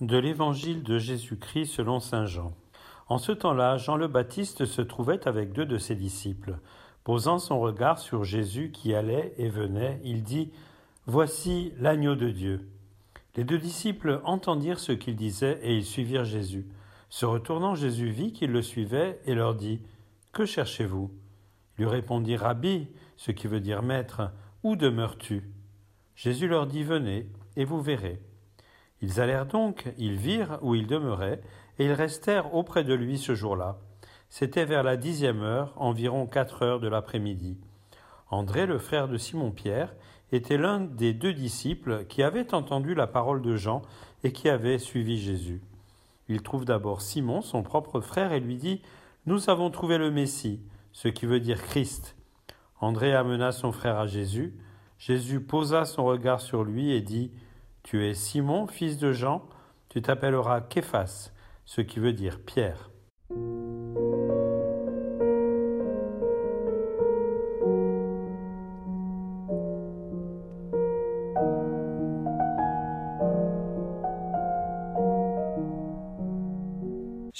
de l'évangile de Jésus-Christ selon Saint Jean. En ce temps-là, Jean le Baptiste se trouvait avec deux de ses disciples. Posant son regard sur Jésus qui allait et venait, il dit Voici l'agneau de Dieu. Les deux disciples entendirent ce qu'il disait et ils suivirent Jésus. Se retournant, Jésus vit qu'ils le suivaient et leur dit Que cherchez-vous? Lui répondit Rabbi, ce qui veut dire maître, où demeures-tu? Jésus leur dit Venez et vous verrez. Ils allèrent donc, ils virent où il demeurait, et ils restèrent auprès de lui ce jour-là. C'était vers la dixième heure, environ quatre heures de l'après-midi. André, le frère de Simon-Pierre, était l'un des deux disciples qui avaient entendu la parole de Jean et qui avaient suivi Jésus. Il trouve d'abord Simon, son propre frère, et lui dit Nous avons trouvé le Messie, ce qui veut dire Christ. André amena son frère à Jésus. Jésus posa son regard sur lui et dit Tu es Simon, fils de Jean, tu t'appelleras Képhas, ce qui veut dire Pierre.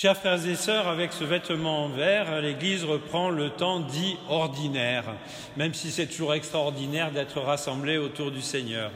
Chers frères et sœurs, avec ce vêtement en vert, l'Église reprend le temps dit ordinaire, même si c'est toujours extraordinaire d'être rassemblés autour du Seigneur.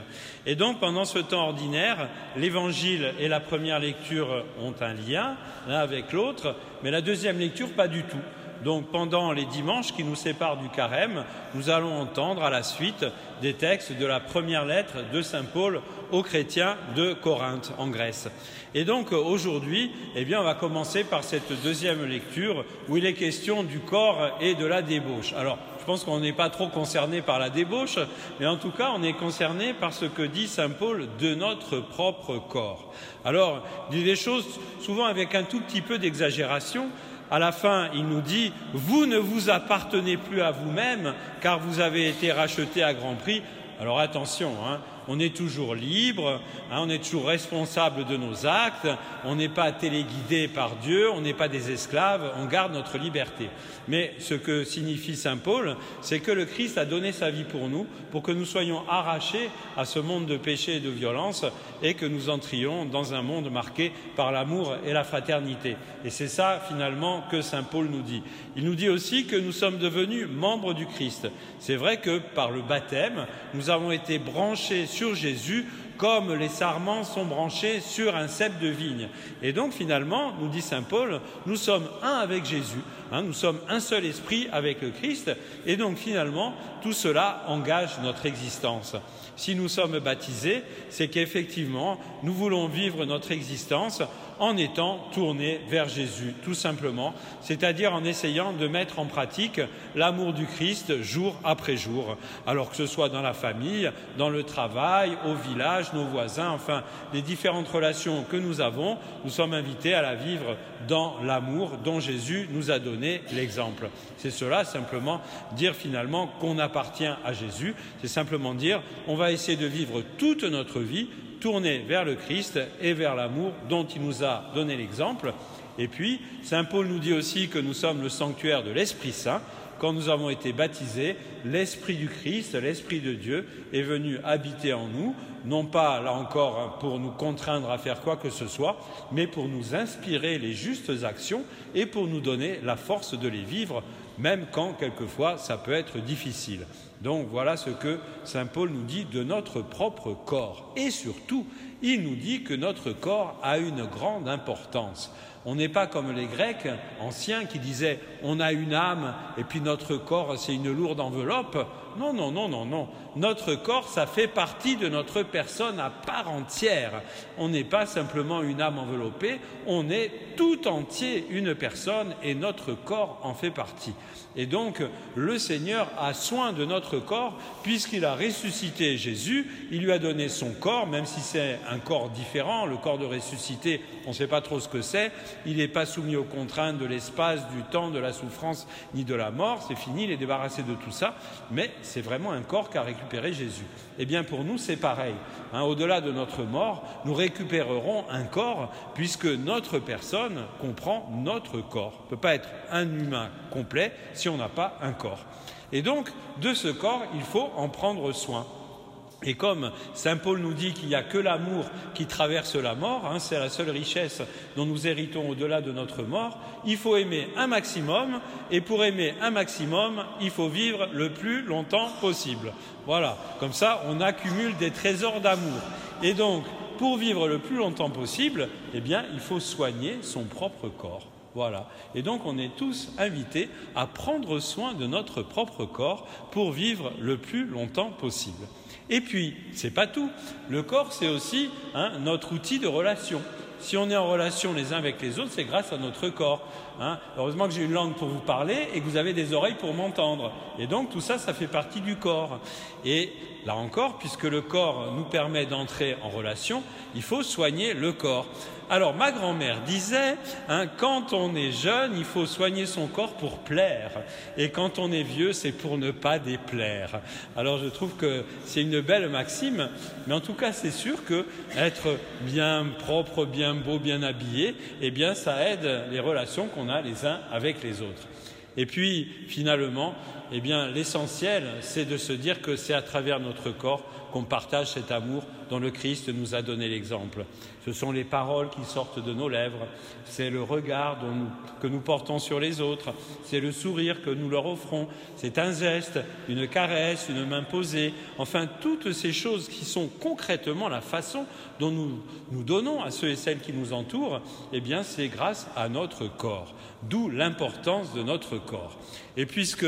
Et donc, pendant ce temps ordinaire, l'Évangile et la première lecture ont un lien l'un avec l'autre, mais la deuxième lecture pas du tout. Donc pendant les dimanches qui nous séparent du carême, nous allons entendre à la suite des textes de la première lettre de Saint Paul aux chrétiens de Corinthe en Grèce. Et donc aujourd'hui, eh bien, on va commencer par cette deuxième lecture où il est question du corps et de la débauche. Alors, je pense qu'on n'est pas trop concerné par la débauche, mais en tout cas, on est concerné par ce que dit Saint Paul de notre propre corps. Alors, il dit des choses souvent avec un tout petit peu d'exagération, à la fin, il nous dit, vous ne vous appartenez plus à vous-même, car vous avez été racheté à grand prix. Alors attention, hein, on est toujours libre, hein, on est toujours responsable de nos actes, on n'est pas téléguidé par Dieu, on n'est pas des esclaves, on garde notre liberté. Mais ce que signifie Saint Paul, c'est que le Christ a donné sa vie pour nous, pour que nous soyons arrachés à ce monde de péché et de violence et que nous entrions dans un monde marqué par l'amour et la fraternité. Et c'est ça finalement que Saint Paul nous dit. Il nous dit aussi que nous sommes devenus membres du Christ. C'est vrai que par le baptême, nous avons été branchés sur Jésus comme les sarments sont branchés sur un cep de vigne. Et donc finalement, nous dit Saint Paul, nous sommes un avec Jésus, hein, nous sommes un seul esprit avec le Christ, et donc finalement, tout cela engage notre existence. Si nous sommes baptisés, c'est qu'effectivement, nous voulons vivre notre existence en étant tournés vers Jésus, tout simplement, c'est-à-dire en essayant de mettre en pratique l'amour du Christ jour après jour, alors que ce soit dans la famille, dans le travail, au village, nos voisins, enfin, les différentes relations que nous avons, nous sommes invités à la vivre dans l'amour dont Jésus nous a donné l'exemple. C'est cela simplement dire finalement qu'on appartient à Jésus, c'est simplement dire on va essayer de vivre toute notre vie tourner vers le Christ et vers l'amour dont il nous a donné l'exemple. Et puis, Saint Paul nous dit aussi que nous sommes le sanctuaire de l'Esprit Saint. Quand nous avons été baptisés, l'Esprit du Christ, l'Esprit de Dieu est venu habiter en nous, non pas, là encore, pour nous contraindre à faire quoi que ce soit, mais pour nous inspirer les justes actions et pour nous donner la force de les vivre, même quand quelquefois ça peut être difficile. Donc voilà ce que Saint Paul nous dit de notre propre corps. Et surtout, il nous dit que notre corps a une grande importance. On n'est pas comme les Grecs anciens qui disaient on a une âme et puis notre corps c'est une lourde enveloppe. Non, non, non, non, non. Notre corps, ça fait partie de notre personne à part entière. On n'est pas simplement une âme enveloppée, on est tout entier une personne et notre corps en fait partie. Et donc, le Seigneur a soin de notre corps puisqu'il a ressuscité Jésus, il lui a donné son corps, même si c'est un corps différent, le corps de ressuscité, on ne sait pas trop ce que c'est, il n'est pas soumis aux contraintes de l'espace, du temps, de la souffrance ni de la mort, c'est fini, il est débarrassé de tout ça, mais c'est vraiment un corps qu'a récupéré Jésus. Eh bien, pour nous, c'est pareil. Hein, au-delà de notre mort, nous récupérerons un corps puisque notre personne comprend notre corps. On ne peut pas être un humain complet si on n'a pas un corps. Et donc, de ce corps, il faut en prendre soin. Et comme Saint Paul nous dit qu'il n'y a que l'amour qui traverse la mort, hein, c'est la seule richesse dont nous héritons au-delà de notre mort, il faut aimer un maximum, et pour aimer un maximum, il faut vivre le plus longtemps possible. Voilà, comme ça on accumule des trésors d'amour. Et donc, pour vivre le plus longtemps possible, eh il faut soigner son propre corps. Voilà. Et donc on est tous invités à prendre soin de notre propre corps pour vivre le plus longtemps possible. Et puis, c'est pas tout. Le corps, c'est aussi hein, notre outil de relation. Si on est en relation les uns avec les autres, c'est grâce à notre corps. Hein. Heureusement que j'ai une langue pour vous parler et que vous avez des oreilles pour m'entendre. Et donc tout ça, ça fait partie du corps. Et là encore, puisque le corps nous permet d'entrer en relation, il faut soigner le corps. Alors ma grand-mère disait, hein, quand on est jeune, il faut soigner son corps pour plaire, et quand on est vieux, c'est pour ne pas déplaire. Alors je trouve que c'est une belle maxime, mais en tout cas c'est sûr que être bien propre, bien beau, bien habillé, eh bien ça aide les relations qu'on a les uns avec les autres. Et puis finalement, eh bien l'essentiel, c'est de se dire que c'est à travers notre corps qu'on partage cet amour dont le Christ nous a donné l'exemple. Ce sont les paroles qui sortent de nos lèvres, c'est le regard que nous portons sur les autres, c'est le sourire que nous leur offrons, c'est un geste, une caresse, une main posée, enfin toutes ces choses qui sont concrètement la façon dont nous nous donnons à ceux et celles qui nous entourent, eh bien c'est grâce à notre corps, d'où l'importance de notre corps. Et puisque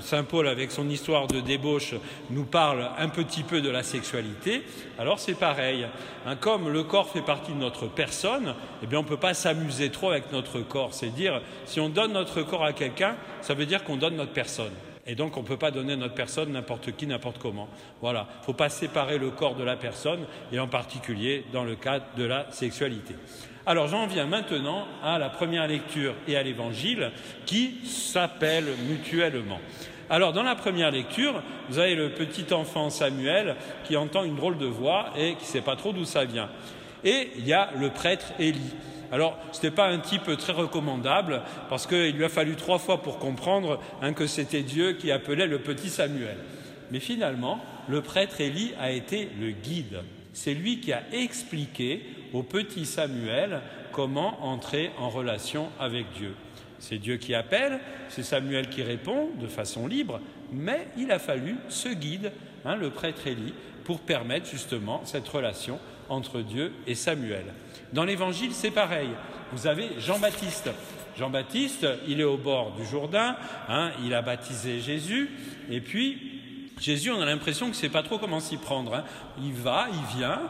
Saint Paul, avec son histoire de débauche, nous parle un petit peu de la sexualité, alors c'est pareil. Hein, comme le corps fait partie de notre personne, eh bien on ne peut pas s'amuser trop avec notre corps. C'est dire, si on donne notre corps à quelqu'un, ça veut dire qu'on donne notre personne. Et donc on ne peut pas donner notre personne n'importe qui, n'importe comment. Voilà. Il ne faut pas séparer le corps de la personne, et en particulier dans le cadre de la sexualité. Alors j'en viens maintenant à la première lecture et à l'évangile qui s'appellent mutuellement. Alors dans la première lecture, vous avez le petit enfant Samuel qui entend une drôle de voix et qui ne sait pas trop d'où ça vient. Et il y a le prêtre Élie. Alors, ce n'était pas un type très recommandable, parce qu'il lui a fallu trois fois pour comprendre hein, que c'était Dieu qui appelait le petit Samuel. Mais finalement, le prêtre Élie a été le guide. C'est lui qui a expliqué au petit Samuel comment entrer en relation avec Dieu. C'est Dieu qui appelle, c'est Samuel qui répond de façon libre, mais il a fallu ce guide, hein, le prêtre Élie, pour permettre justement cette relation entre Dieu et Samuel. Dans l'Évangile, c'est pareil. Vous avez Jean-Baptiste. Jean-Baptiste, il est au bord du Jourdain, hein, il a baptisé Jésus, et puis Jésus, on a l'impression que ne sait pas trop comment s'y prendre. Hein. Il va, il vient,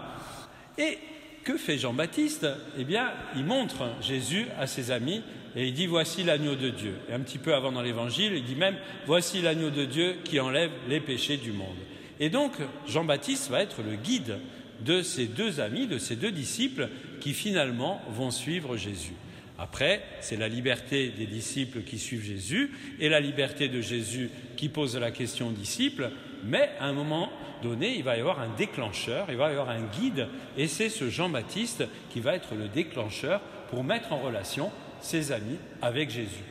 et que fait Jean-Baptiste? Eh bien, il montre Jésus à ses amis et il dit Voici l'agneau de Dieu. Et un petit peu avant dans l'évangile, il dit même Voici l'agneau de Dieu qui enlève les péchés du monde. Et donc, Jean-Baptiste va être le guide de ces deux amis, de ces deux disciples qui finalement vont suivre Jésus. Après, c'est la liberté des disciples qui suivent Jésus et la liberté de Jésus qui pose la question aux disciples, mais à un moment donné, il va y avoir un déclencheur, il va y avoir un guide, et c'est ce Jean-Baptiste qui va être le déclencheur pour mettre en relation ses amis avec Jésus.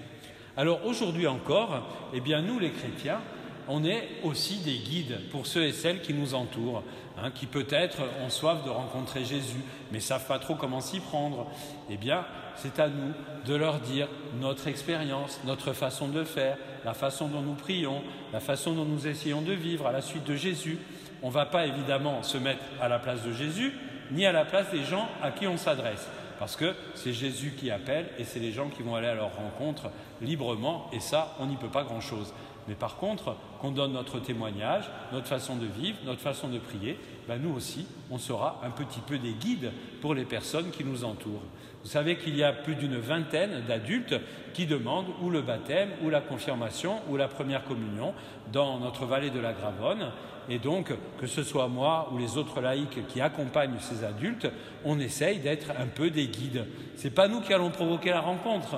Alors aujourd'hui encore, eh bien nous les chrétiens, on est aussi des guides pour ceux et celles qui nous entourent, hein, qui peut-être ont soif de rencontrer Jésus, mais savent pas trop comment s'y prendre. Eh bien, c'est à nous de leur dire notre expérience, notre façon de faire, la façon dont nous prions, la façon dont nous essayons de vivre à la suite de Jésus. On ne va pas évidemment se mettre à la place de Jésus, ni à la place des gens à qui on s'adresse. Parce que c'est Jésus qui appelle et c'est les gens qui vont aller à leur rencontre librement, et ça, on n'y peut pas grand-chose. Mais par contre, qu'on donne notre témoignage, notre façon de vivre, notre façon de prier, ben nous aussi, on sera un petit peu des guides pour les personnes qui nous entourent. Vous savez qu'il y a plus d'une vingtaine d'adultes qui demandent ou le baptême, ou la confirmation, ou la première communion dans notre vallée de la Gravonne. Et donc, que ce soit moi ou les autres laïcs qui accompagnent ces adultes, on essaye d'être un peu des guides. Ce n'est pas nous qui allons provoquer la rencontre.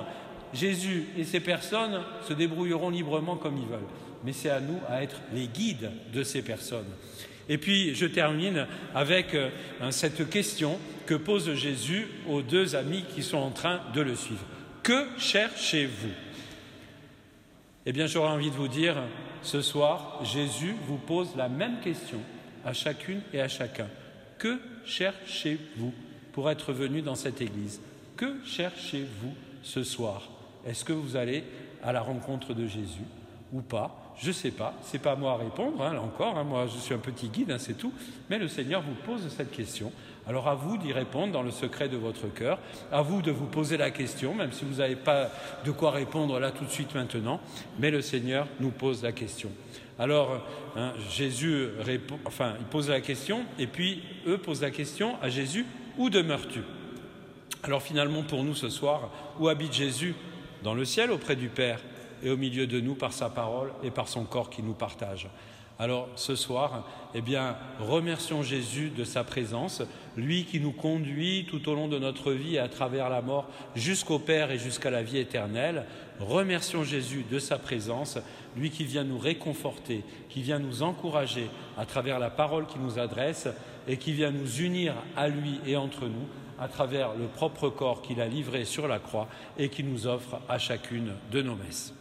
Jésus et ces personnes se débrouilleront librement comme ils veulent. Mais c'est à nous à être les guides de ces personnes. Et puis, je termine avec euh, cette question que pose Jésus aux deux amis qui sont en train de le suivre. Que cherchez-vous? Eh bien, j'aurais envie de vous dire, ce soir, Jésus vous pose la même question à chacune et à chacun. Que cherchez-vous pour être venu dans cette église? Que cherchez-vous ce soir? Est-ce que vous allez à la rencontre de Jésus ou pas? Je ne sais pas, c'est pas à moi à répondre, hein, là encore, hein, moi je suis un petit guide, hein, c'est tout, mais le Seigneur vous pose cette question. Alors à vous d'y répondre dans le secret de votre cœur, à vous de vous poser la question, même si vous n'avez pas de quoi répondre là tout de suite maintenant, mais le Seigneur nous pose la question. Alors Jésus répond, enfin il pose la question, et puis eux posent la question à Jésus, où demeures-tu? Alors finalement pour nous ce soir, où habite Jésus? Dans le ciel auprès du Père et au milieu de nous par sa parole et par son corps qui nous partage. Alors ce soir, eh bien, remercions Jésus de sa présence, lui qui nous conduit tout au long de notre vie et à travers la mort jusqu'au Père et jusqu'à la vie éternelle. Remercions Jésus de sa présence, lui qui vient nous réconforter, qui vient nous encourager à travers la parole qu'il nous adresse et qui vient nous unir à lui et entre nous à travers le propre corps qu'il a livré sur la croix et qui nous offre à chacune de nos messes.